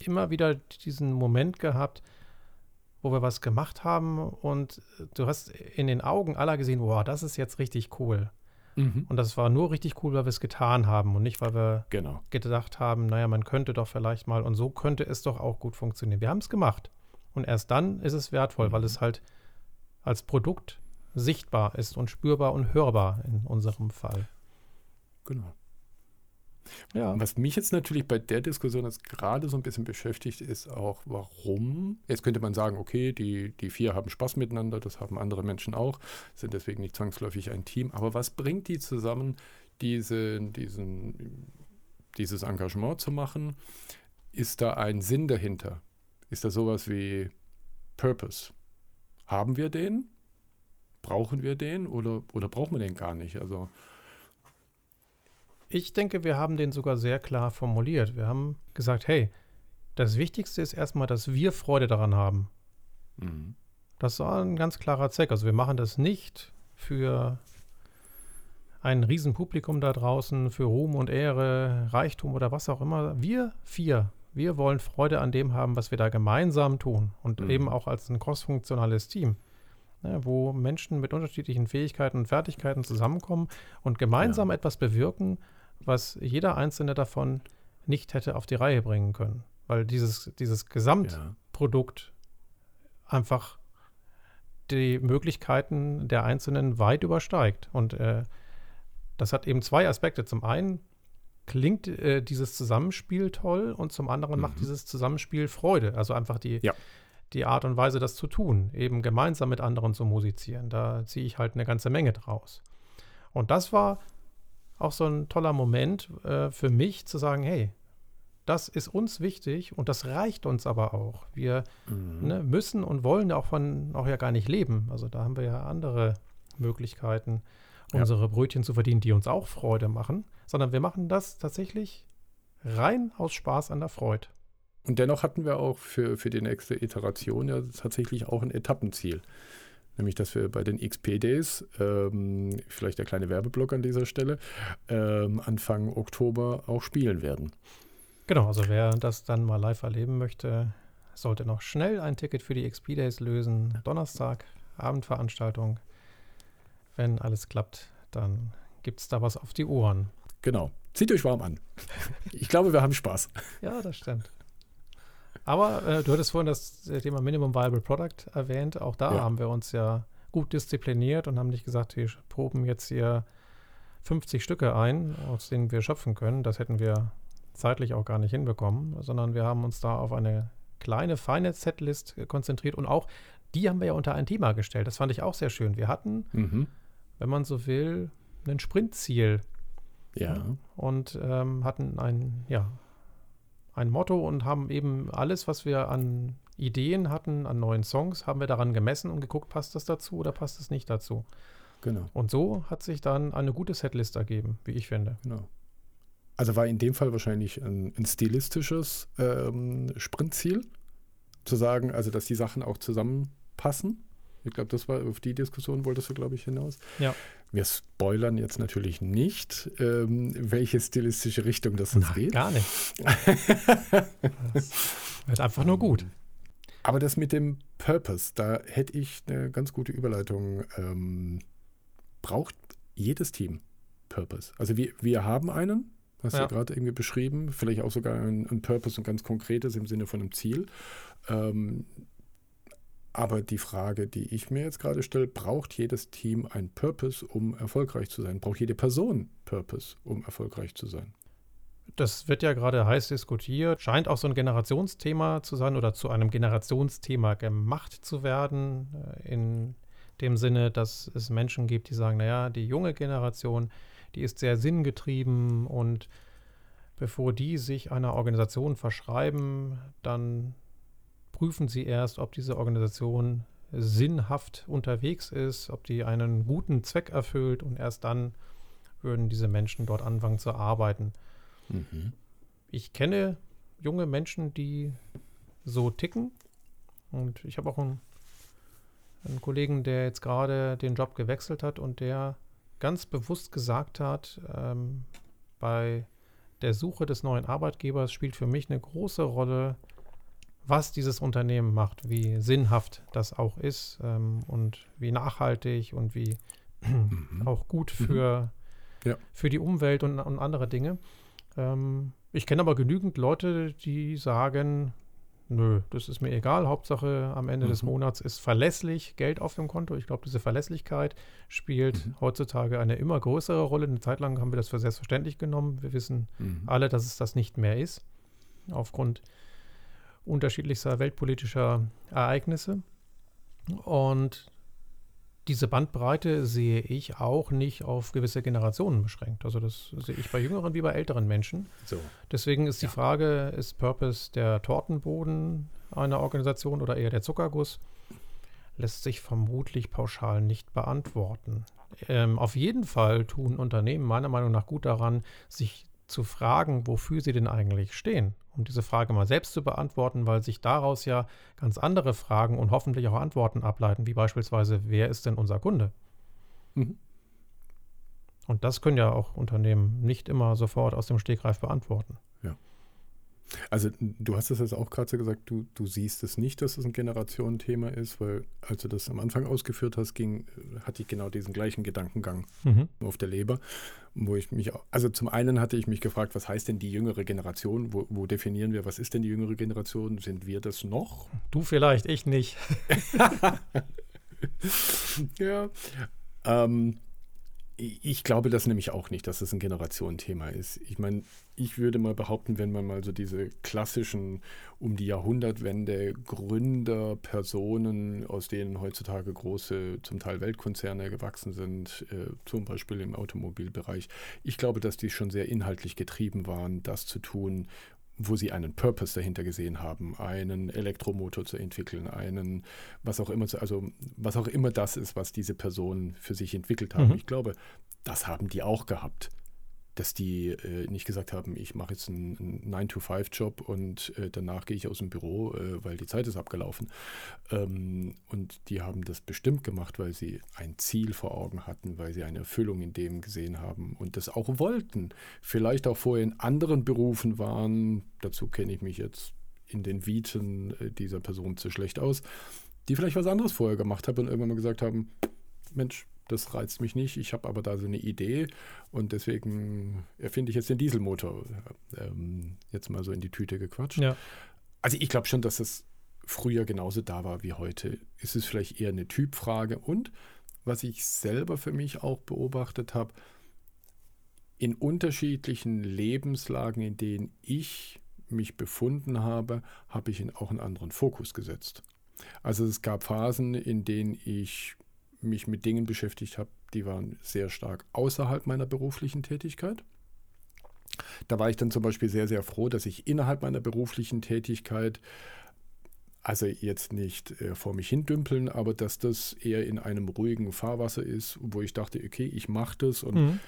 immer wieder diesen Moment gehabt, wo wir was gemacht haben und du hast in den Augen aller gesehen, wow, das ist jetzt richtig cool. Mhm. Und das war nur richtig cool, weil wir es getan haben und nicht, weil wir genau. gedacht haben, naja, man könnte doch vielleicht mal und so könnte es doch auch gut funktionieren. Wir haben es gemacht. Und erst dann ist es wertvoll, mhm. weil es halt als Produkt sichtbar ist und spürbar und hörbar in unserem Fall. Genau. Ja. Was mich jetzt natürlich bei der Diskussion jetzt gerade so ein bisschen beschäftigt, ist auch, warum. Jetzt könnte man sagen, okay, die, die vier haben Spaß miteinander, das haben andere Menschen auch, sind deswegen nicht zwangsläufig ein Team. Aber was bringt die zusammen, diese, diesen, dieses Engagement zu machen? Ist da ein Sinn dahinter? Ist da sowas wie Purpose? Haben wir den? Brauchen wir den oder, oder brauchen wir den gar nicht? Also ich denke, wir haben den sogar sehr klar formuliert. Wir haben gesagt, hey, das Wichtigste ist erstmal, dass wir Freude daran haben. Mhm. Das war ein ganz klarer Zweck. Also wir machen das nicht für ein Riesenpublikum da draußen, für Ruhm und Ehre, Reichtum oder was auch immer. Wir vier, wir wollen Freude an dem haben, was wir da gemeinsam tun. Und mhm. eben auch als ein crossfunktionales Team. Ne, wo Menschen mit unterschiedlichen Fähigkeiten und Fertigkeiten zusammenkommen und gemeinsam ja. etwas bewirken, was jeder einzelne davon nicht hätte auf die Reihe bringen können. Weil dieses, dieses Gesamtprodukt ja. einfach die Möglichkeiten der Einzelnen weit übersteigt. Und äh, das hat eben zwei Aspekte. Zum einen klingt äh, dieses Zusammenspiel toll und zum anderen mhm. macht dieses Zusammenspiel Freude. Also einfach die, ja. die Art und Weise, das zu tun, eben gemeinsam mit anderen zu musizieren. Da ziehe ich halt eine ganze Menge draus. Und das war auch so ein toller Moment äh, für mich zu sagen, hey, das ist uns wichtig und das reicht uns aber auch. Wir mhm. ne, müssen und wollen davon auch ja gar nicht leben. Also da haben wir ja andere Möglichkeiten, ja. unsere Brötchen zu verdienen, die uns auch Freude machen, sondern wir machen das tatsächlich rein aus Spaß an der Freude. Und dennoch hatten wir auch für, für die nächste Iteration ja tatsächlich auch ein Etappenziel nämlich dass wir bei den XP-Days, ähm, vielleicht der kleine Werbeblock an dieser Stelle, ähm, Anfang Oktober auch spielen werden. Genau, also wer das dann mal live erleben möchte, sollte noch schnell ein Ticket für die XP-Days lösen. Donnerstag, Abendveranstaltung. Wenn alles klappt, dann gibt es da was auf die Ohren. Genau. Zieht euch warm an. Ich glaube, wir haben Spaß. Ja, das stimmt. Aber äh, du hattest vorhin das Thema Minimum Viable Product erwähnt. Auch da ja. haben wir uns ja gut diszipliniert und haben nicht gesagt, wir proben jetzt hier 50 Stücke ein, aus denen wir schöpfen können. Das hätten wir zeitlich auch gar nicht hinbekommen, sondern wir haben uns da auf eine kleine, feine Setlist konzentriert und auch die haben wir ja unter ein Thema gestellt. Das fand ich auch sehr schön. Wir hatten, mhm. wenn man so will, ein Sprintziel. Ja. Und ähm, hatten ein, ja, ein Motto und haben eben alles, was wir an Ideen hatten, an neuen Songs, haben wir daran gemessen und geguckt, passt das dazu oder passt es nicht dazu. Genau. Und so hat sich dann eine gute Setlist ergeben, wie ich finde. Genau. Also war in dem Fall wahrscheinlich ein, ein stilistisches ähm, Sprintziel, zu sagen, also dass die Sachen auch zusammenpassen. Ich glaube, das war auf die Diskussion wolltest du, glaube ich, hinaus. Ja. Wir spoilern jetzt natürlich nicht, ähm, welche stilistische Richtung das uns geht. Gar nicht. das wird einfach nur gut. Aber das mit dem Purpose, da hätte ich eine ganz gute Überleitung. Ähm, braucht jedes Team Purpose? Also wir, wir haben einen, hast du ja. gerade irgendwie beschrieben, vielleicht auch sogar ein, ein Purpose und ganz konkretes im Sinne von einem Ziel. Ähm, aber die Frage, die ich mir jetzt gerade stelle, braucht jedes Team ein Purpose, um erfolgreich zu sein? Braucht jede Person Purpose, um erfolgreich zu sein? Das wird ja gerade heiß diskutiert, scheint auch so ein Generationsthema zu sein oder zu einem Generationsthema gemacht zu werden, äh, in dem Sinne, dass es Menschen gibt, die sagen, naja, die junge Generation, die ist sehr sinngetrieben und bevor die sich einer Organisation verschreiben, dann prüfen sie erst, ob diese Organisation sinnhaft unterwegs ist, ob die einen guten Zweck erfüllt und erst dann würden diese Menschen dort anfangen zu arbeiten. Mhm. Ich kenne junge Menschen, die so ticken und ich habe auch einen, einen Kollegen, der jetzt gerade den Job gewechselt hat und der ganz bewusst gesagt hat, ähm, bei der Suche des neuen Arbeitgebers spielt für mich eine große Rolle, was dieses Unternehmen macht, wie sinnhaft das auch ist ähm, und wie nachhaltig und wie mhm. auch gut mhm. für, mhm. ja. für die Umwelt und, und andere Dinge. Ähm, ich kenne aber genügend Leute, die sagen, nö, das ist mir egal, Hauptsache am Ende mhm. des Monats ist verlässlich Geld auf dem Konto. Ich glaube, diese Verlässlichkeit spielt mhm. heutzutage eine immer größere Rolle. Eine Zeit lang haben wir das für selbstverständlich genommen. Wir wissen mhm. alle, dass es das nicht mehr ist, aufgrund unterschiedlichster weltpolitischer Ereignisse. Und diese Bandbreite sehe ich auch nicht auf gewisse Generationen beschränkt. Also das sehe ich bei jüngeren wie bei älteren Menschen. So. Deswegen ist die ja. Frage, ist Purpose der Tortenboden einer Organisation oder eher der Zuckerguss? Lässt sich vermutlich pauschal nicht beantworten. Ähm, auf jeden Fall tun Unternehmen meiner Meinung nach gut daran, sich zu fragen, wofür sie denn eigentlich stehen, um diese Frage mal selbst zu beantworten, weil sich daraus ja ganz andere Fragen und hoffentlich auch Antworten ableiten, wie beispielsweise, wer ist denn unser Kunde? Mhm. Und das können ja auch Unternehmen nicht immer sofort aus dem Stegreif beantworten. Also du hast es jetzt auch gerade so gesagt, du, du siehst es nicht, dass es ein Generationenthema ist, weil als du das am Anfang ausgeführt hast, ging, hatte ich genau diesen gleichen Gedankengang mhm. auf der Leber, wo ich mich, also zum einen hatte ich mich gefragt, was heißt denn die jüngere Generation? Wo, wo definieren wir, was ist denn die jüngere Generation? Sind wir das noch? Du vielleicht, ich nicht. ja. Ähm, ich glaube das nämlich auch nicht, dass es ein Generationenthema ist. Ich meine, ich würde mal behaupten, wenn man mal so diese klassischen um die Jahrhundertwende Gründer, Personen, aus denen heutzutage große, zum Teil Weltkonzerne gewachsen sind, äh, zum Beispiel im Automobilbereich, ich glaube, dass die schon sehr inhaltlich getrieben waren, das zu tun, wo sie einen Purpose dahinter gesehen haben, einen Elektromotor zu entwickeln, einen, was auch immer, also was auch immer das ist, was diese Personen für sich entwickelt haben. Mhm. Ich glaube, das haben die auch gehabt dass die äh, nicht gesagt haben, ich mache jetzt einen, einen 9-to-5-Job und äh, danach gehe ich aus dem Büro, äh, weil die Zeit ist abgelaufen. Ähm, und die haben das bestimmt gemacht, weil sie ein Ziel vor Augen hatten, weil sie eine Erfüllung in dem gesehen haben und das auch wollten. Vielleicht auch vorher in anderen Berufen waren, dazu kenne ich mich jetzt in den Viten äh, dieser Person zu schlecht aus, die vielleicht was anderes vorher gemacht haben und irgendwann mal gesagt haben, Mensch, das reizt mich nicht. Ich habe aber da so eine Idee und deswegen erfinde ich jetzt den Dieselmotor. Ähm, jetzt mal so in die Tüte gequatscht. Ja. Also ich glaube schon, dass es früher genauso da war wie heute. Ist es vielleicht eher eine Typfrage und was ich selber für mich auch beobachtet habe, in unterschiedlichen Lebenslagen, in denen ich mich befunden habe, habe ich auch einen anderen Fokus gesetzt. Also es gab Phasen, in denen ich mich mit Dingen beschäftigt habe, die waren sehr stark außerhalb meiner beruflichen Tätigkeit. Da war ich dann zum Beispiel sehr, sehr froh, dass ich innerhalb meiner beruflichen Tätigkeit, also jetzt nicht äh, vor mich hindümpeln, aber dass das eher in einem ruhigen Fahrwasser ist, wo ich dachte, okay, ich mache das und mhm.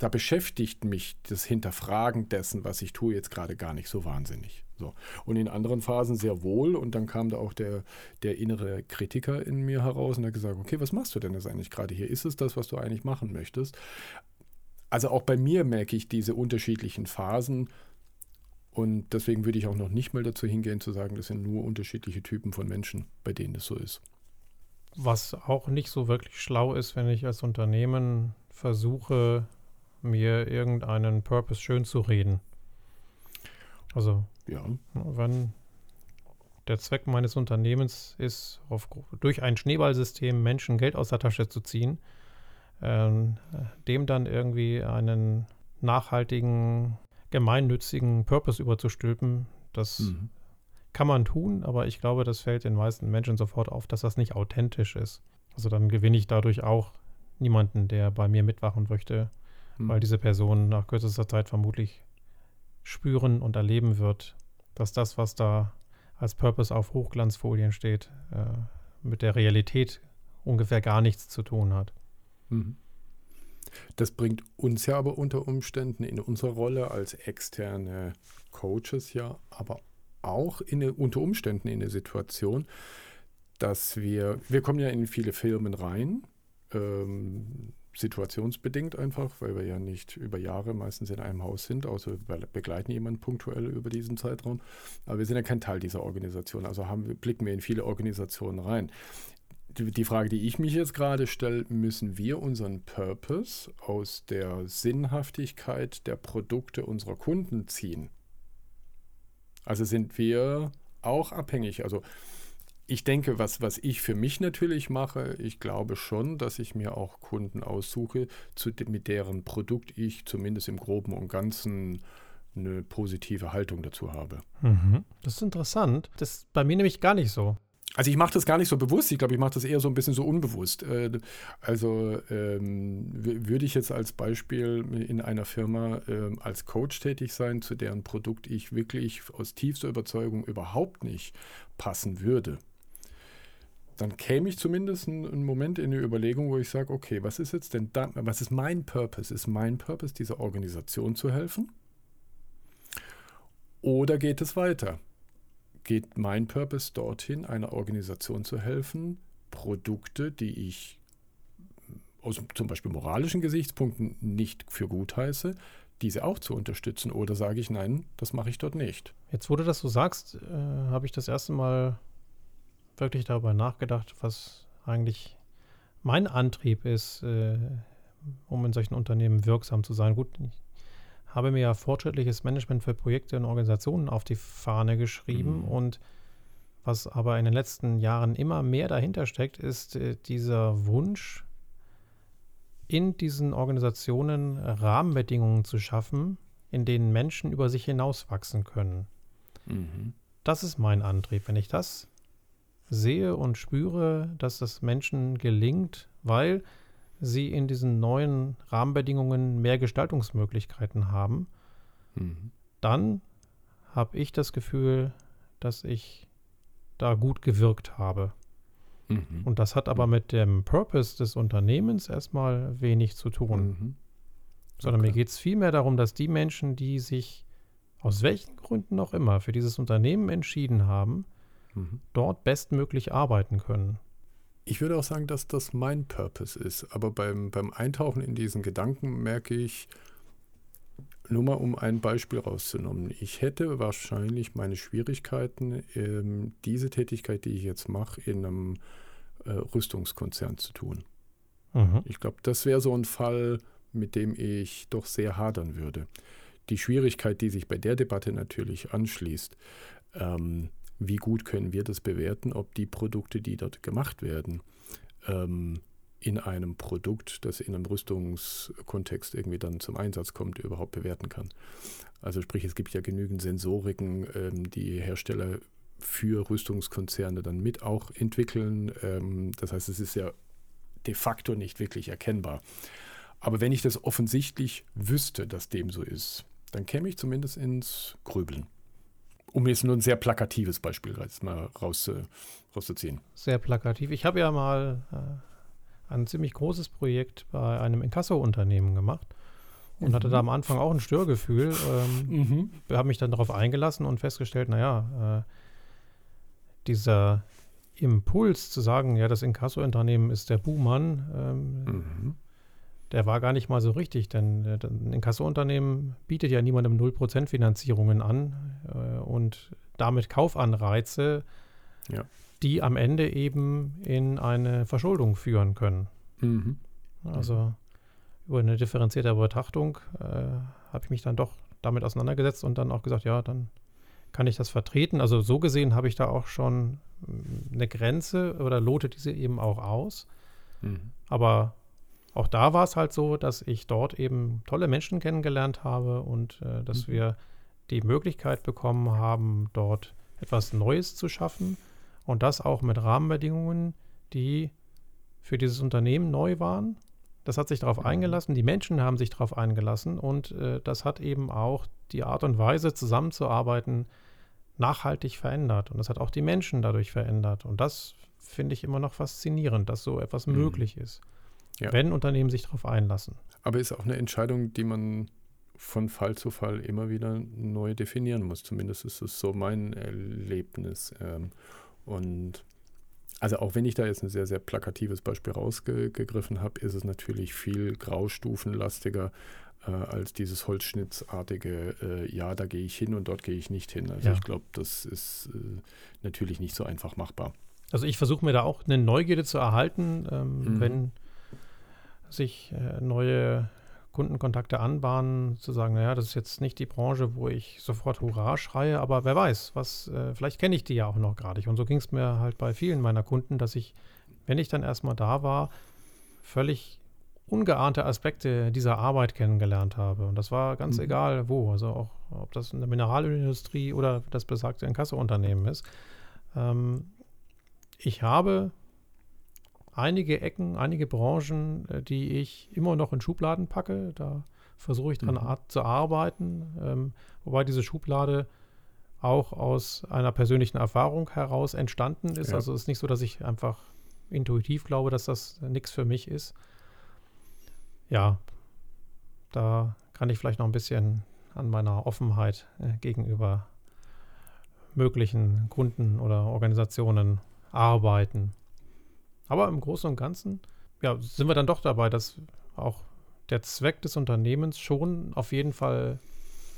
Da beschäftigt mich das Hinterfragen dessen, was ich tue, jetzt gerade gar nicht so wahnsinnig. So. Und in anderen Phasen sehr wohl. Und dann kam da auch der, der innere Kritiker in mir heraus und hat gesagt, okay, was machst du denn jetzt eigentlich gerade hier? Ist es das, was du eigentlich machen möchtest? Also auch bei mir merke ich diese unterschiedlichen Phasen. Und deswegen würde ich auch noch nicht mal dazu hingehen zu sagen, das sind nur unterschiedliche Typen von Menschen, bei denen das so ist. Was auch nicht so wirklich schlau ist, wenn ich als Unternehmen versuche, mir irgendeinen Purpose schön zu reden. Also ja. Wenn der Zweck meines Unternehmens ist, auf, durch ein Schneeballsystem Menschen Geld aus der Tasche zu ziehen, ähm, dem dann irgendwie einen nachhaltigen, gemeinnützigen Purpose überzustülpen, das mhm. kann man tun, aber ich glaube, das fällt den meisten Menschen sofort auf, dass das nicht authentisch ist. Also dann gewinne ich dadurch auch niemanden, der bei mir mitwachen möchte, mhm. weil diese Person nach kürzester Zeit vermutlich spüren und erleben wird, dass das, was da als Purpose auf Hochglanzfolien steht, äh, mit der Realität ungefähr gar nichts zu tun hat. Mhm. Das bringt uns ja aber unter Umständen in unserer Rolle als externe Coaches ja, aber auch in unter Umständen in eine Situation, dass wir, wir kommen ja in viele Firmen rein, ähm, situationsbedingt einfach, weil wir ja nicht über Jahre meistens in einem Haus sind, außer wir begleiten jemanden punktuell über diesen Zeitraum. Aber wir sind ja kein Teil dieser Organisation, also haben, blicken wir in viele Organisationen rein. Die, die Frage, die ich mich jetzt gerade stelle, müssen wir unseren Purpose aus der Sinnhaftigkeit der Produkte unserer Kunden ziehen? Also sind wir auch abhängig? Also ich denke, was, was ich für mich natürlich mache, ich glaube schon, dass ich mir auch Kunden aussuche, zu, mit deren Produkt ich zumindest im Groben und Ganzen eine positive Haltung dazu habe. Mhm. Das ist interessant. Das ist bei mir nämlich gar nicht so. Also ich mache das gar nicht so bewusst, ich glaube, ich mache das eher so ein bisschen so unbewusst. Äh, also ähm, würde ich jetzt als Beispiel in einer Firma äh, als Coach tätig sein, zu deren Produkt ich wirklich aus tiefster Überzeugung überhaupt nicht passen würde, dann käme ich zumindest einen Moment in eine Überlegung, wo ich sage, okay, was ist jetzt denn da, was ist mein Purpose? Ist mein Purpose, dieser Organisation zu helfen? Oder geht es weiter? Geht mein Purpose dorthin, einer Organisation zu helfen, Produkte, die ich aus zum Beispiel moralischen Gesichtspunkten nicht für gut heiße, diese auch zu unterstützen? Oder sage ich, nein, das mache ich dort nicht? Jetzt, wo du das so sagst, äh, habe ich das erste Mal wirklich darüber nachgedacht, was eigentlich mein Antrieb ist, äh, um in solchen Unternehmen wirksam zu sein. Gut, ich habe mir ja fortschrittliches Management für Projekte und Organisationen auf die Fahne geschrieben mhm. und was aber in den letzten Jahren immer mehr dahinter steckt, ist äh, dieser Wunsch, in diesen Organisationen Rahmenbedingungen zu schaffen, in denen Menschen über sich hinauswachsen können. Mhm. Das ist mein Antrieb. Wenn ich das sehe und spüre, dass das Menschen gelingt, weil sie in diesen neuen Rahmenbedingungen mehr Gestaltungsmöglichkeiten haben, mhm. dann habe ich das Gefühl, dass ich da gut gewirkt habe. Mhm. Und das hat aber mit dem Purpose des Unternehmens erstmal wenig zu tun. Mhm. Sondern okay. mir geht es vielmehr darum, dass die Menschen, die sich aus welchen Gründen auch immer für dieses Unternehmen entschieden haben, mhm. dort bestmöglich arbeiten können. Ich würde auch sagen, dass das mein Purpose ist. Aber beim, beim Eintauchen in diesen Gedanken merke ich, nur mal um ein Beispiel rauszunehmen. Ich hätte wahrscheinlich meine Schwierigkeiten, ähm, diese Tätigkeit, die ich jetzt mache, in einem äh, Rüstungskonzern zu tun. Mhm. Ich glaube, das wäre so ein Fall, mit dem ich doch sehr hadern würde. Die Schwierigkeit, die sich bei der Debatte natürlich anschließt, ähm, wie gut können wir das bewerten, ob die Produkte, die dort gemacht werden, ähm, in einem Produkt, das in einem Rüstungskontext irgendwie dann zum Einsatz kommt, überhaupt bewerten kann. Also sprich, es gibt ja genügend Sensoriken, ähm, die Hersteller für Rüstungskonzerne dann mit auch entwickeln. Ähm, das heißt, es ist ja de facto nicht wirklich erkennbar. Aber wenn ich das offensichtlich wüsste, dass dem so ist, dann käme ich zumindest ins Grübeln. Um jetzt nur ein sehr plakatives Beispiel jetzt mal raus, rauszuziehen. Sehr plakativ. Ich habe ja mal äh, ein ziemlich großes Projekt bei einem Inkasso-Unternehmen gemacht und mhm. hatte da am Anfang auch ein Störgefühl. Ähm, mhm. Habe mich dann darauf eingelassen und festgestellt, naja, äh, dieser Impuls zu sagen, ja, das Inkasso-Unternehmen ist der Buhmann, ähm, mhm der war gar nicht mal so richtig, denn äh, ein Inkassounternehmen bietet ja niemandem 0% Finanzierungen an äh, und damit Kaufanreize, ja. die am Ende eben in eine Verschuldung führen können. Mhm. Also über eine differenzierte Betrachtung äh, habe ich mich dann doch damit auseinandergesetzt und dann auch gesagt, ja, dann kann ich das vertreten. Also so gesehen habe ich da auch schon mm, eine Grenze oder lote diese eben auch aus. Mhm. Aber auch da war es halt so, dass ich dort eben tolle Menschen kennengelernt habe und äh, dass mhm. wir die Möglichkeit bekommen haben, dort etwas Neues zu schaffen und das auch mit Rahmenbedingungen, die für dieses Unternehmen neu waren. Das hat sich darauf mhm. eingelassen, die Menschen haben sich darauf eingelassen und äh, das hat eben auch die Art und Weise zusammenzuarbeiten nachhaltig verändert und das hat auch die Menschen dadurch verändert und das finde ich immer noch faszinierend, dass so etwas mhm. möglich ist ja. wenn Unternehmen sich darauf einlassen. Aber ist auch eine Entscheidung, die man von Fall zu Fall immer wieder neu definieren muss. Zumindest ist es so mein Erlebnis. Ähm, und also auch wenn ich da jetzt ein sehr, sehr plakatives Beispiel rausgegriffen habe, ist es natürlich viel graustufenlastiger äh, als dieses holzschnittsartige, äh, ja, da gehe ich hin und dort gehe ich nicht hin. Also ja. ich glaube, das ist äh, natürlich nicht so einfach machbar. Also ich versuche mir da auch eine Neugierde zu erhalten, ähm, mhm. wenn sich äh, neue Kundenkontakte anbahnen, zu sagen, naja, das ist jetzt nicht die Branche, wo ich sofort Hurra schreie, aber wer weiß, was, äh, vielleicht kenne ich die ja auch noch gar nicht. Und so ging es mir halt bei vielen meiner Kunden, dass ich, wenn ich dann erstmal da war, völlig ungeahnte Aspekte dieser Arbeit kennengelernt habe. Und das war ganz mhm. egal wo, also auch ob das in der Mineralölindustrie oder das besagte Inkassounternehmen ist. Ähm, ich habe einige Ecken, einige Branchen, äh, die ich immer noch in Schubladen packe. Da versuche ich dran mhm. zu arbeiten, ähm, wobei diese Schublade auch aus einer persönlichen Erfahrung heraus entstanden ist. Ja. Also es ist nicht so, dass ich einfach intuitiv glaube, dass das nichts für mich ist. Ja, da kann ich vielleicht noch ein bisschen an meiner Offenheit äh, gegenüber möglichen Kunden oder Organisationen arbeiten. Aber im Großen und Ganzen ja, sind wir dann doch dabei, dass auch der Zweck des Unternehmens schon auf jeden Fall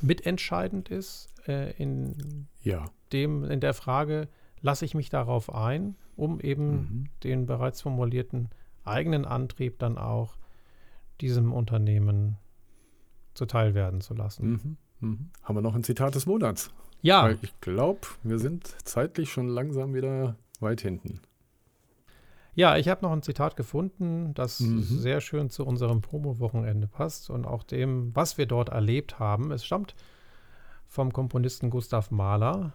mitentscheidend ist äh, in ja. dem, in der Frage, lasse ich mich darauf ein, um eben mhm. den bereits formulierten eigenen Antrieb dann auch diesem Unternehmen zuteil werden zu lassen. Mhm. Mhm. Haben wir noch ein Zitat des Monats? Ja. Weil ich glaube, wir sind zeitlich schon langsam wieder weit hinten. Ja, ich habe noch ein Zitat gefunden, das mhm. sehr schön zu unserem Promo-Wochenende passt und auch dem, was wir dort erlebt haben. Es stammt vom Komponisten Gustav Mahler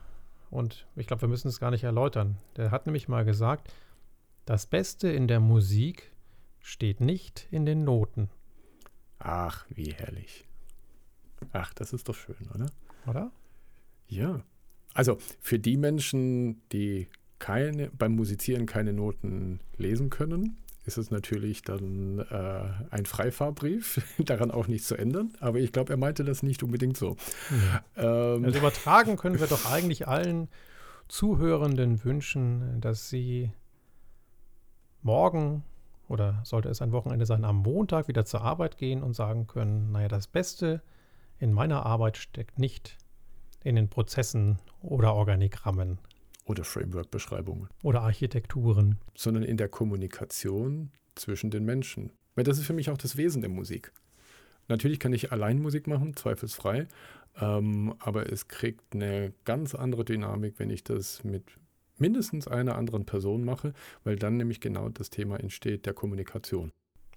und ich glaube, wir müssen es gar nicht erläutern. Der hat nämlich mal gesagt, das Beste in der Musik steht nicht in den Noten. Ach, wie herrlich. Ach, das ist doch schön, oder? Oder? Ja. Also für die Menschen, die keine, beim Musizieren keine Noten lesen können, ist es natürlich dann äh, ein Freifahrbrief, daran auch nichts zu ändern. Aber ich glaube, er meinte das nicht unbedingt so. Ja. Ähm, also übertragen können wir doch eigentlich allen Zuhörenden wünschen, dass sie morgen oder sollte es ein Wochenende sein, am Montag wieder zur Arbeit gehen und sagen können, naja, das Beste in meiner Arbeit steckt nicht in den Prozessen oder Organigrammen, oder Framework-Beschreibungen. Oder Architekturen. Sondern in der Kommunikation zwischen den Menschen. Weil das ist für mich auch das Wesen der Musik. Natürlich kann ich allein Musik machen, zweifelsfrei, ähm, aber es kriegt eine ganz andere Dynamik, wenn ich das mit mindestens einer anderen Person mache, weil dann nämlich genau das Thema entsteht der Kommunikation.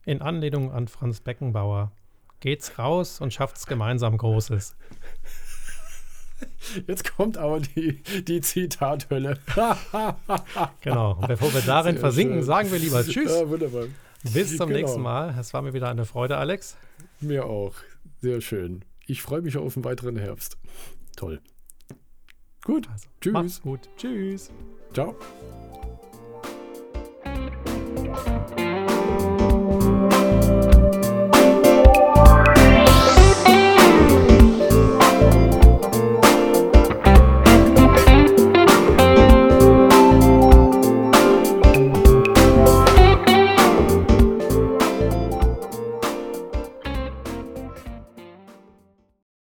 In Anlehnung an Franz Beckenbauer. Geht's raus und schafft's gemeinsam Großes. Jetzt kommt aber die, die Zitathölle. genau. Und bevor wir darin Sehr versinken, schön. sagen wir lieber Tschüss. Ja, wunderbar. Bis zum genau. nächsten Mal. Es war mir wieder eine Freude, Alex. Mir auch. Sehr schön. Ich freue mich auf einen weiteren Herbst. Toll. Gut. Also, Tschüss. Mach's gut. Tschüss. Ciao.